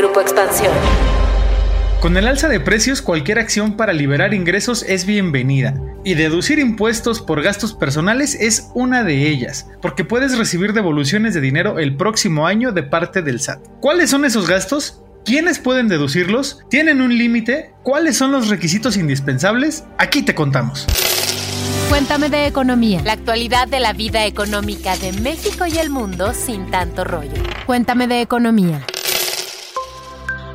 Grupo Expansión. Con el alza de precios, cualquier acción para liberar ingresos es bienvenida. Y deducir impuestos por gastos personales es una de ellas, porque puedes recibir devoluciones de dinero el próximo año de parte del SAT. ¿Cuáles son esos gastos? ¿Quiénes pueden deducirlos? ¿Tienen un límite? ¿Cuáles son los requisitos indispensables? Aquí te contamos. Cuéntame de economía. La actualidad de la vida económica de México y el mundo sin tanto rollo. Cuéntame de economía.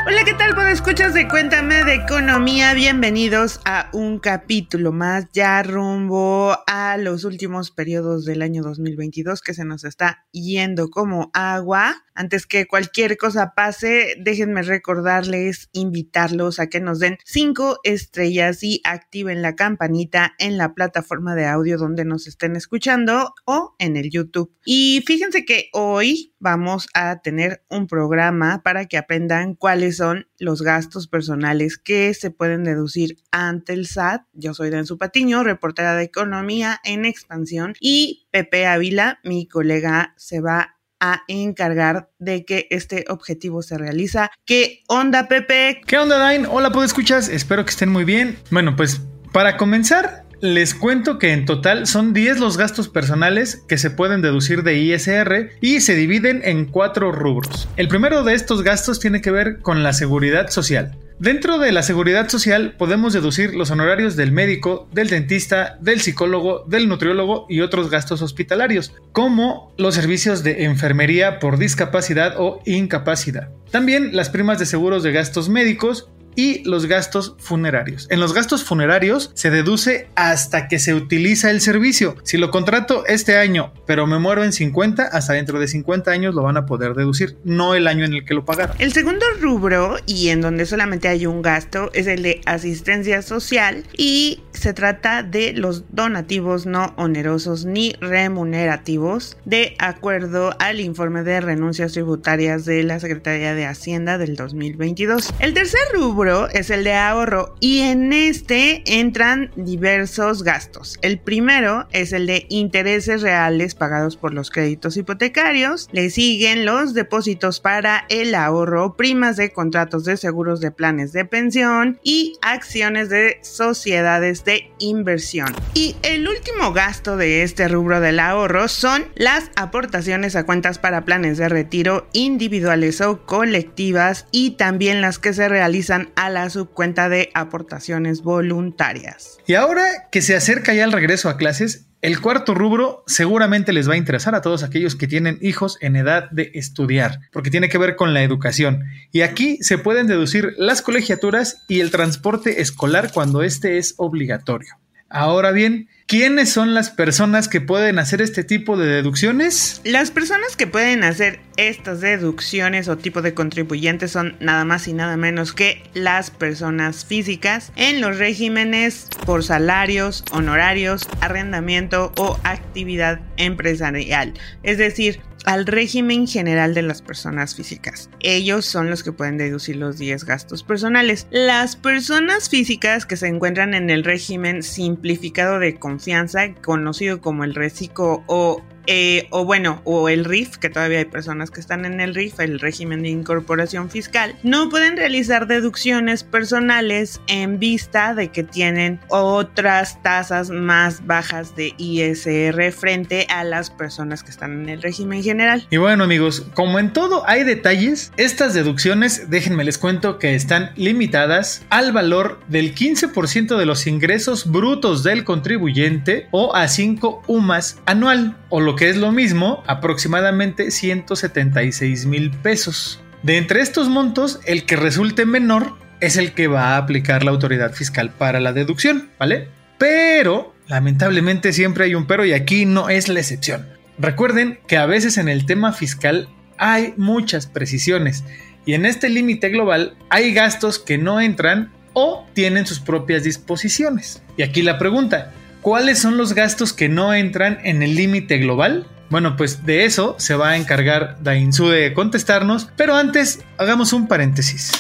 Hola, ¿qué tal? Bueno, escuchas de Cuéntame de Economía. Bienvenidos a un capítulo más, ya rumbo a los últimos periodos del año 2022 que se nos está yendo como agua. Antes que cualquier cosa pase, déjenme recordarles, invitarlos a que nos den cinco estrellas y activen la campanita en la plataforma de audio donde nos estén escuchando o en el YouTube. Y fíjense que hoy vamos a tener un programa para que aprendan cuáles son los gastos personales que se pueden deducir ante el SAT. Yo soy Densu Patiño, reportera de economía en expansión y Pepe Ávila, mi colega, se va a encargar de que este objetivo se realiza. ¿Qué onda, Pepe? ¿Qué onda, Dain? Hola, ¿puedo escuchas? Espero que estén muy bien. Bueno, pues para comenzar, les cuento que en total son 10 los gastos personales que se pueden deducir de ISR y se dividen en cuatro rubros. El primero de estos gastos tiene que ver con la seguridad social. Dentro de la seguridad social podemos deducir los honorarios del médico, del dentista, del psicólogo, del nutriólogo y otros gastos hospitalarios, como los servicios de enfermería por discapacidad o incapacidad. También las primas de seguros de gastos médicos y los gastos funerarios. En los gastos funerarios se deduce hasta que se utiliza el servicio. Si lo contrato este año, pero me muero en 50, hasta dentro de 50 años lo van a poder deducir, no el año en el que lo pagaron. El segundo rubro, y en donde solamente hay un gasto, es el de asistencia social y se trata de los donativos no onerosos ni remunerativos de acuerdo al informe de renuncias tributarias de la Secretaría de Hacienda del 2022. El tercer rubro es el de ahorro y en este entran diversos gastos. El primero es el de intereses reales pagados por los créditos hipotecarios. Le siguen los depósitos para el ahorro, primas de contratos de seguros de planes de pensión y acciones de sociedades de inversión. Y el último gasto de este rubro del ahorro son las aportaciones a cuentas para planes de retiro individuales o colectivas y también las que se realizan a la subcuenta de aportaciones voluntarias. Y ahora que se acerca ya el regreso a clases, el cuarto rubro seguramente les va a interesar a todos aquellos que tienen hijos en edad de estudiar, porque tiene que ver con la educación. Y aquí se pueden deducir las colegiaturas y el transporte escolar cuando este es obligatorio. Ahora bien, ¿quiénes son las personas que pueden hacer este tipo de deducciones? Las personas que pueden hacer estas deducciones o tipo de contribuyentes son nada más y nada menos que las personas físicas en los regímenes por salarios, honorarios, arrendamiento o actividad empresarial. Es decir, al régimen general de las personas físicas. Ellos son los que pueden deducir los 10 gastos personales. Las personas físicas que se encuentran en el régimen simplificado de confianza, conocido como el reciclo o eh, o bueno, o el RIF, que todavía hay personas que están en el RIF, el régimen de incorporación fiscal, no pueden realizar deducciones personales en vista de que tienen otras tasas más bajas de ISR frente a las personas que están en el régimen general. Y bueno amigos, como en todo hay detalles, estas deducciones, déjenme les cuento que están limitadas al valor del 15% de los ingresos brutos del contribuyente o a 5 UMAS anual, o lo que es lo mismo, aproximadamente 176 mil pesos. De entre estos montos, el que resulte menor es el que va a aplicar la autoridad fiscal para la deducción, ¿vale? Pero, lamentablemente siempre hay un pero y aquí no es la excepción. Recuerden que a veces en el tema fiscal hay muchas precisiones y en este límite global hay gastos que no entran o tienen sus propias disposiciones. Y aquí la pregunta, ¿Cuáles son los gastos que no entran en el límite global? Bueno, pues de eso se va a encargar Dainzú de contestarnos, pero antes hagamos un paréntesis.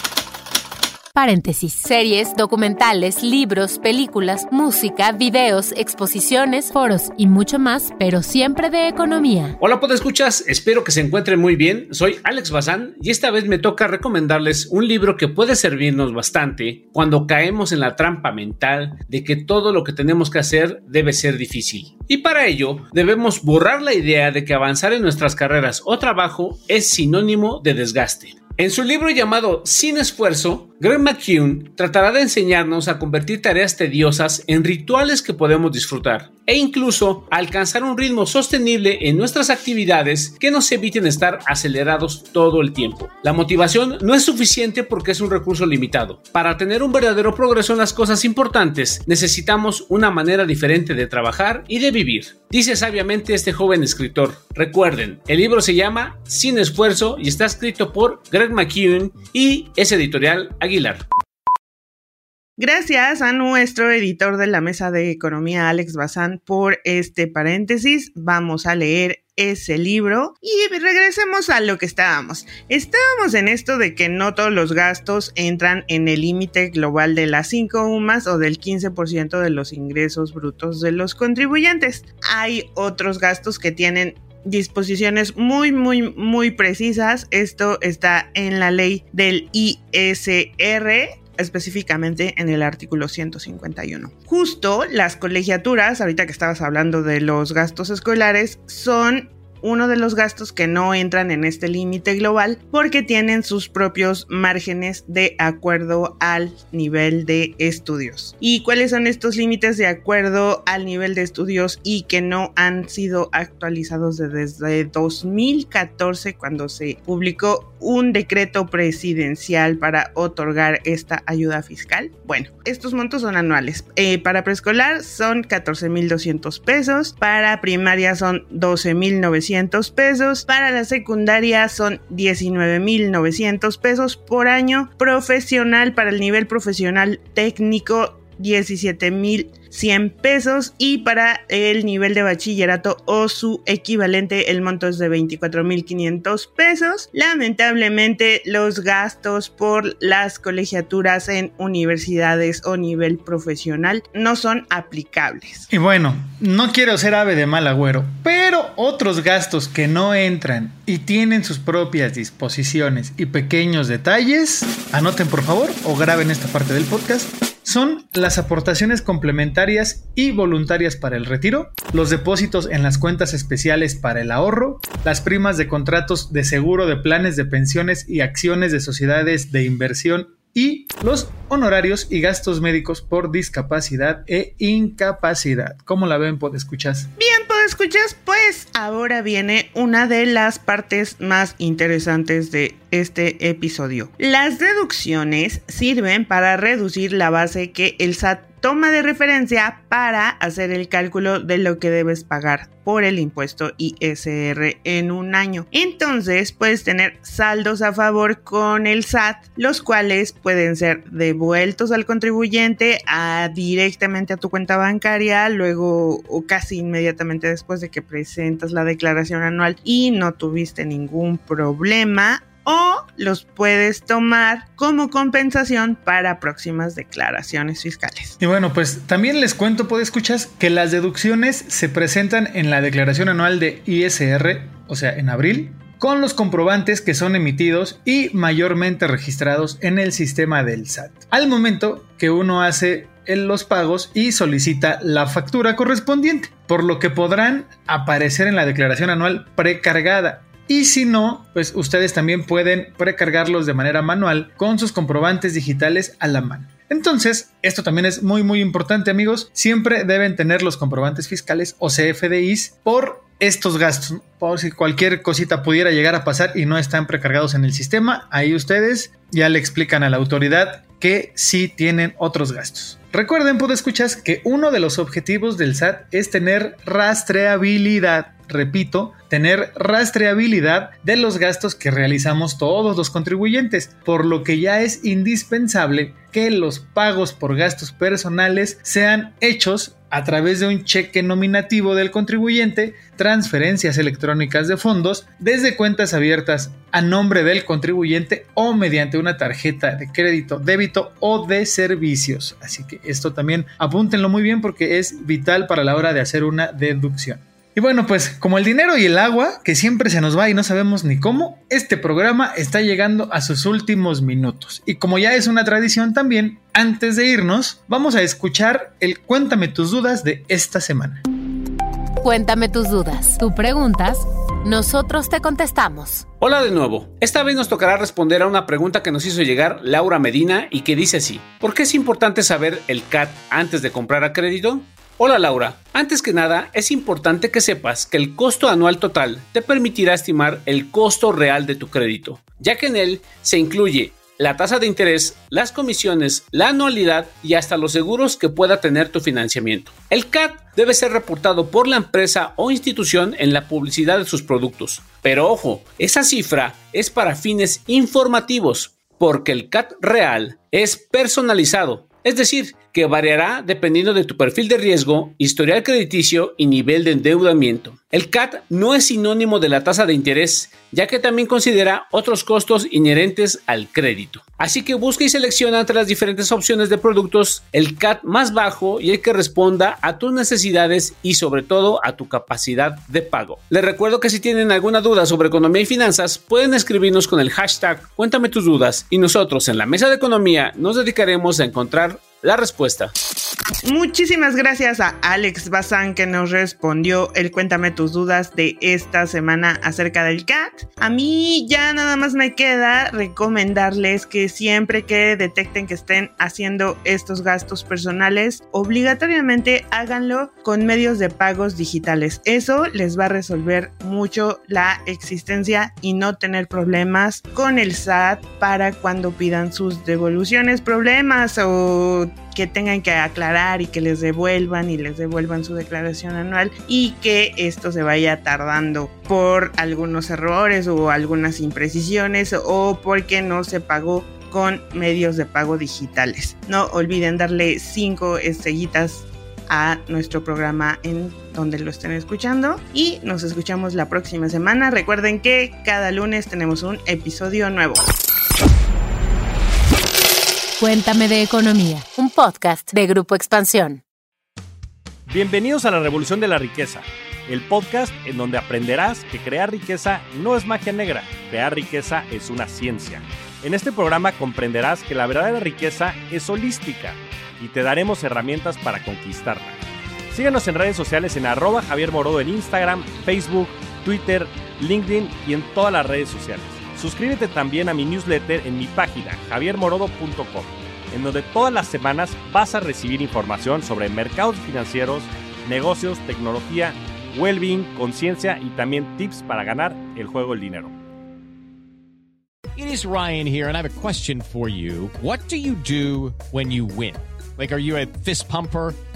Paréntesis. Series, documentales, libros, películas, música, videos, exposiciones, foros y mucho más, pero siempre de economía. Hola, escuchas, espero que se encuentren muy bien. Soy Alex Bazán y esta vez me toca recomendarles un libro que puede servirnos bastante cuando caemos en la trampa mental de que todo lo que tenemos que hacer debe ser difícil. Y para ello, debemos borrar la idea de que avanzar en nuestras carreras o trabajo es sinónimo de desgaste. En su libro llamado Sin esfuerzo, Greg McKeown tratará de enseñarnos a convertir tareas tediosas en rituales que podemos disfrutar e incluso alcanzar un ritmo sostenible en nuestras actividades que nos eviten estar acelerados todo el tiempo. La motivación no es suficiente porque es un recurso limitado. Para tener un verdadero progreso en las cosas importantes necesitamos una manera diferente de trabajar y de vivir. Dice sabiamente este joven escritor. Recuerden, el libro se llama Sin esfuerzo y está escrito por Greg McKeown y es editorial Aguilar. Gracias a nuestro editor de la mesa de economía, Alex Bazán, por este paréntesis. Vamos a leer ese libro y regresemos a lo que estábamos. Estábamos en esto de que no todos los gastos entran en el límite global de las 5 UMAS o del 15% de los ingresos brutos de los contribuyentes. Hay otros gastos que tienen disposiciones muy, muy, muy precisas. Esto está en la ley del ISR específicamente en el artículo 151. Justo las colegiaturas, ahorita que estabas hablando de los gastos escolares, son uno de los gastos que no entran en este límite global porque tienen sus propios márgenes de acuerdo al nivel de estudios. ¿Y cuáles son estos límites de acuerdo al nivel de estudios y que no han sido actualizados desde 2014 cuando se publicó un decreto presidencial para otorgar esta ayuda fiscal? Bueno, estos montos son anuales. Eh, para preescolar son 14.200 pesos, para primaria son 12.900 pesos, para la secundaria son 19.900 pesos por año, profesional para el nivel profesional técnico 17.000 100 pesos y para el nivel de bachillerato o su equivalente el monto es de 24.500 pesos. Lamentablemente los gastos por las colegiaturas en universidades o nivel profesional no son aplicables. Y bueno, no quiero ser ave de mal agüero, pero otros gastos que no entran y tienen sus propias disposiciones y pequeños detalles, anoten por favor o graben esta parte del podcast son las aportaciones complementarias y voluntarias para el retiro, los depósitos en las cuentas especiales para el ahorro, las primas de contratos de seguro de planes de pensiones y acciones de sociedades de inversión y los honorarios y gastos médicos por discapacidad e incapacidad. ¿Cómo la ven, escuchas? Bien, escuchas, pues ahora viene una de las partes más interesantes de este episodio. Las deducciones sirven para reducir la base que el SAT toma de referencia para hacer el cálculo de lo que debes pagar por el impuesto ISR en un año. Entonces puedes tener saldos a favor con el SAT, los cuales pueden ser devueltos al contribuyente a, directamente a tu cuenta bancaria, luego o casi inmediatamente después de que presentas la declaración anual y no tuviste ningún problema o los puedes tomar como compensación para próximas declaraciones fiscales. Y bueno, pues también les cuento, puede escuchas, que las deducciones se presentan en la declaración anual de ISR, o sea, en abril, con los comprobantes que son emitidos y mayormente registrados en el sistema del SAT. Al momento que uno hace los pagos y solicita la factura correspondiente, por lo que podrán aparecer en la declaración anual precargada y si no, pues ustedes también pueden precargarlos de manera manual con sus comprobantes digitales a la mano. Entonces, esto también es muy muy importante amigos, siempre deben tener los comprobantes fiscales o CFDIs por estos gastos, por si cualquier cosita pudiera llegar a pasar y no están precargados en el sistema, ahí ustedes ya le explican a la autoridad que sí tienen otros gastos. Recuerden, puedo escuchas que uno de los objetivos del SAT es tener rastreabilidad repito, tener rastreabilidad de los gastos que realizamos todos los contribuyentes, por lo que ya es indispensable que los pagos por gastos personales sean hechos a través de un cheque nominativo del contribuyente, transferencias electrónicas de fondos desde cuentas abiertas a nombre del contribuyente o mediante una tarjeta de crédito, débito o de servicios. Así que esto también apúntenlo muy bien porque es vital para la hora de hacer una deducción. Y bueno, pues como el dinero y el agua, que siempre se nos va y no sabemos ni cómo, este programa está llegando a sus últimos minutos. Y como ya es una tradición también, antes de irnos, vamos a escuchar el Cuéntame tus dudas de esta semana. Cuéntame tus dudas. Tú preguntas, nosotros te contestamos. Hola de nuevo. Esta vez nos tocará responder a una pregunta que nos hizo llegar Laura Medina y que dice así. ¿Por qué es importante saber el CAT antes de comprar a crédito? Hola Laura, antes que nada es importante que sepas que el costo anual total te permitirá estimar el costo real de tu crédito, ya que en él se incluye la tasa de interés, las comisiones, la anualidad y hasta los seguros que pueda tener tu financiamiento. El CAT debe ser reportado por la empresa o institución en la publicidad de sus productos. Pero ojo, esa cifra es para fines informativos, porque el CAT real es personalizado, es decir, que variará dependiendo de tu perfil de riesgo, historial crediticio y nivel de endeudamiento. El CAT no es sinónimo de la tasa de interés, ya que también considera otros costos inherentes al crédito. Así que busca y selecciona entre las diferentes opciones de productos el CAT más bajo y el que responda a tus necesidades y sobre todo a tu capacidad de pago. Les recuerdo que si tienen alguna duda sobre economía y finanzas, pueden escribirnos con el hashtag Cuéntame tus dudas y nosotros en la mesa de economía nos dedicaremos a encontrar la respuesta. Muchísimas gracias a Alex Bazán que nos respondió el cuéntame tus dudas de esta semana acerca del CAT. A mí ya nada más me queda recomendarles que siempre que detecten que estén haciendo estos gastos personales, obligatoriamente háganlo con medios de pagos digitales. Eso les va a resolver mucho la existencia y no tener problemas con el SAT para cuando pidan sus devoluciones, problemas o que tengan que aclarar y que les devuelvan y les devuelvan su declaración anual y que esto se vaya tardando por algunos errores o algunas imprecisiones o porque no se pagó con medios de pago digitales. No olviden darle cinco estrellitas a nuestro programa en donde lo estén escuchando y nos escuchamos la próxima semana. Recuerden que cada lunes tenemos un episodio nuevo. Cuéntame de Economía, un podcast de Grupo Expansión. Bienvenidos a la Revolución de la Riqueza, el podcast en donde aprenderás que crear riqueza no es magia negra, crear riqueza es una ciencia. En este programa comprenderás que la verdadera riqueza es holística y te daremos herramientas para conquistarla. Síguenos en redes sociales en arroba Javier Morodo en Instagram, Facebook, Twitter, LinkedIn y en todas las redes sociales. Suscríbete también a mi newsletter en mi página javiermorodo.com, en donde todas las semanas vas a recibir información sobre mercados financieros, negocios, tecnología, well-being, conciencia y también tips para ganar el juego del dinero. It is Ryan here and I have a question for you. What do you do when you win? Like are you a fist pumper?